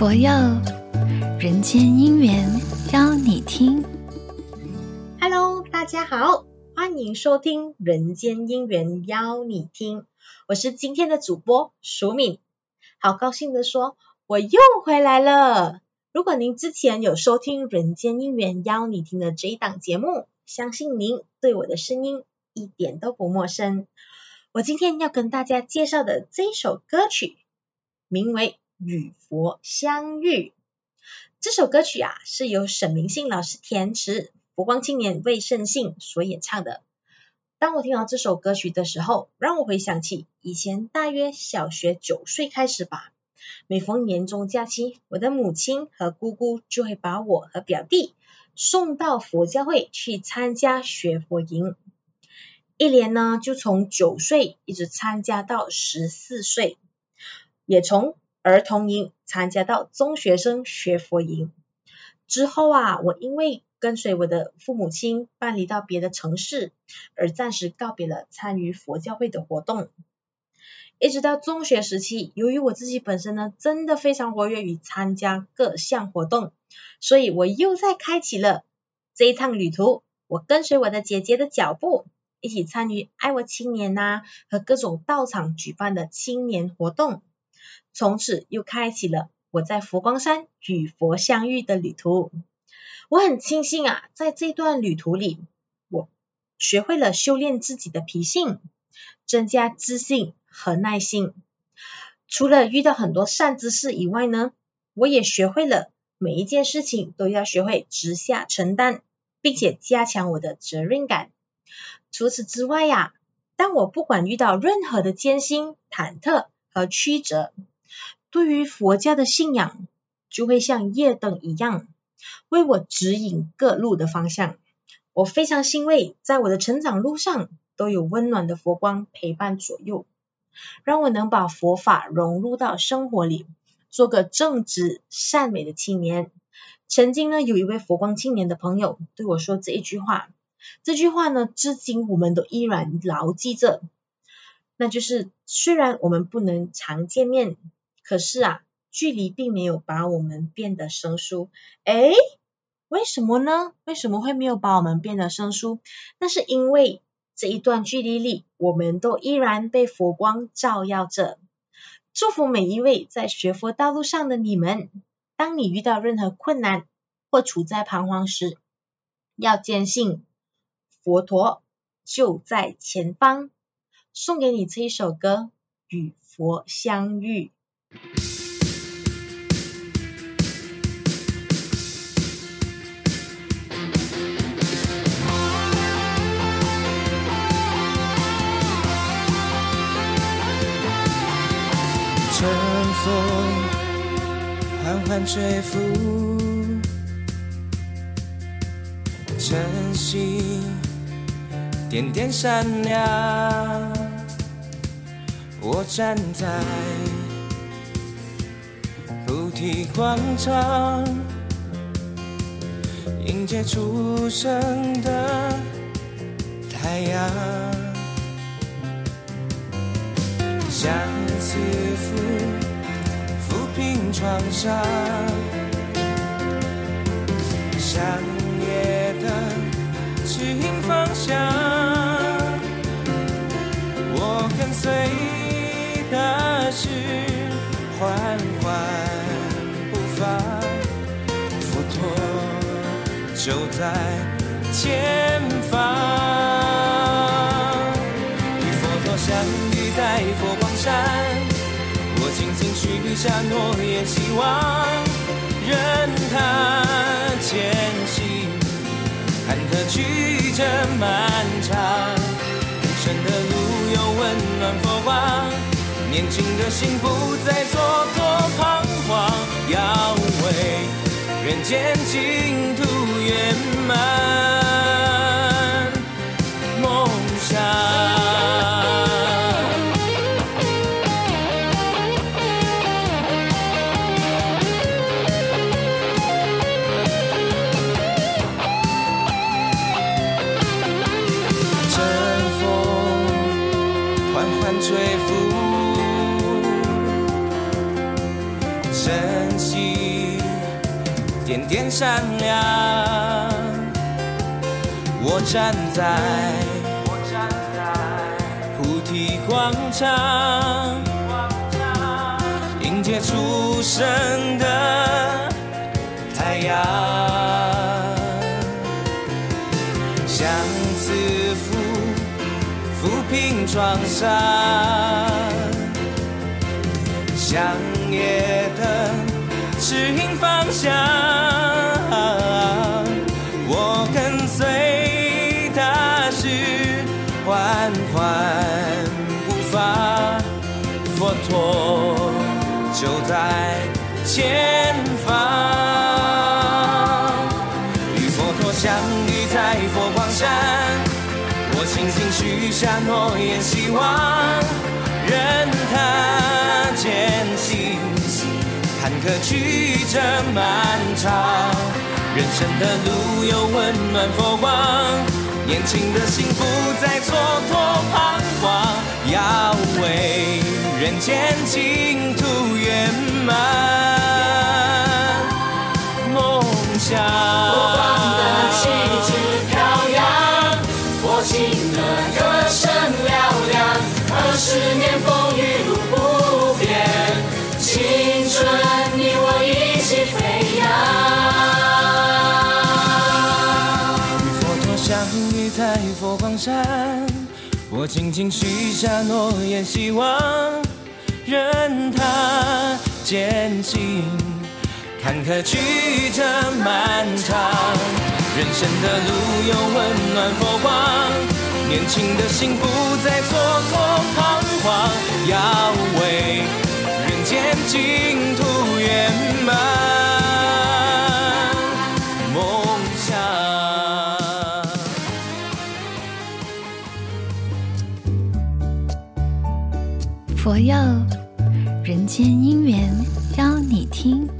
佛佑人间姻缘邀你听。Hello，大家好，欢迎收听《人间姻缘邀你听》，我是今天的主播淑敏，好高兴的说，我又回来了。如果您之前有收听《人间姻缘邀你听》的这一档节目，相信您对我的声音一点都不陌生。我今天要跟大家介绍的这一首歌曲，名为《与佛相遇》。这首歌曲啊，是由沈明信老师填词，佛光青年魏胜信所演唱的。当我听到这首歌曲的时候，让我回想起以前大约小学九岁开始吧。每逢年终假期，我的母亲和姑姑就会把我和表弟送到佛教会去参加学佛营。一连呢，就从九岁一直参加到十四岁，也从儿童营参加到中学生学佛营。之后啊，我因为跟随我的父母亲搬离到别的城市，而暂时告别了参与佛教会的活动。一直到中学时期，由于我自己本身呢，真的非常活跃于参加各项活动，所以我又再开启了这一趟旅途。我跟随我的姐姐的脚步。一起参与爱我青年呐、和各种道场举办的青年活动，从此又开启了我在佛光山与佛相遇的旅途。我很庆幸啊，在这段旅途里，我学会了修炼自己的脾性，增加自信和耐心。除了遇到很多善知识以外呢，我也学会了每一件事情都要学会直下承担，并且加强我的责任感。除此之外呀，当我不管遇到任何的艰辛、忐忑和曲折，对于佛家的信仰就会像夜灯一样，为我指引各路的方向。我非常欣慰，在我的成长路上都有温暖的佛光陪伴左右，让我能把佛法融入到生活里，做个正直善美的青年。曾经呢，有一位佛光青年的朋友对我说这一句话。这句话呢，至今我们都依然牢记着。那就是，虽然我们不能常见面，可是啊，距离并没有把我们变得生疏。诶，为什么呢？为什么会没有把我们变得生疏？那是因为这一段距离里，我们都依然被佛光照耀着。祝福每一位在学佛道路上的你们。当你遇到任何困难或处在彷徨时，要坚信。佛陀就在前方，送给你这一首歌《与佛相遇》。春风缓缓吹拂，晨曦。点点闪亮，站在菩提广场，迎接初升的太阳，相思抚抚平创伤，相夜的。指引方向，在前方。与佛陀相遇在佛光山，我轻轻许下诺言，希望任他前行。坎坷曲折漫长，人生的路有温暖佛光，年轻的心不再蹉跎彷徨，要为人间净土圆满梦想，春风缓缓吹拂，晨曦点点闪亮。我站在菩提广场，迎接初升的太阳，向慈父抚平创伤，向夜灯指引方向，就在前方。与佛陀相遇在佛光山，我轻轻许下诺言，希望任它艰辛，坎坷曲折漫长，人生的路有温暖佛光，年轻的心不再蹉跎彷徨，要为人间尽梦想。佛光的旗帜飘扬，佛经的歌声嘹亮。二。十年风雨路不变，青春你我一起飞扬。与佛陀相遇在佛光山，我轻轻许下诺言，希望任它艰辛，坎坷曲折漫长，人生的路有温暖佛光。年轻的心不再蹉跎彷徨，要为人间净土圆满梦想。佛佑人间姻缘邀你听。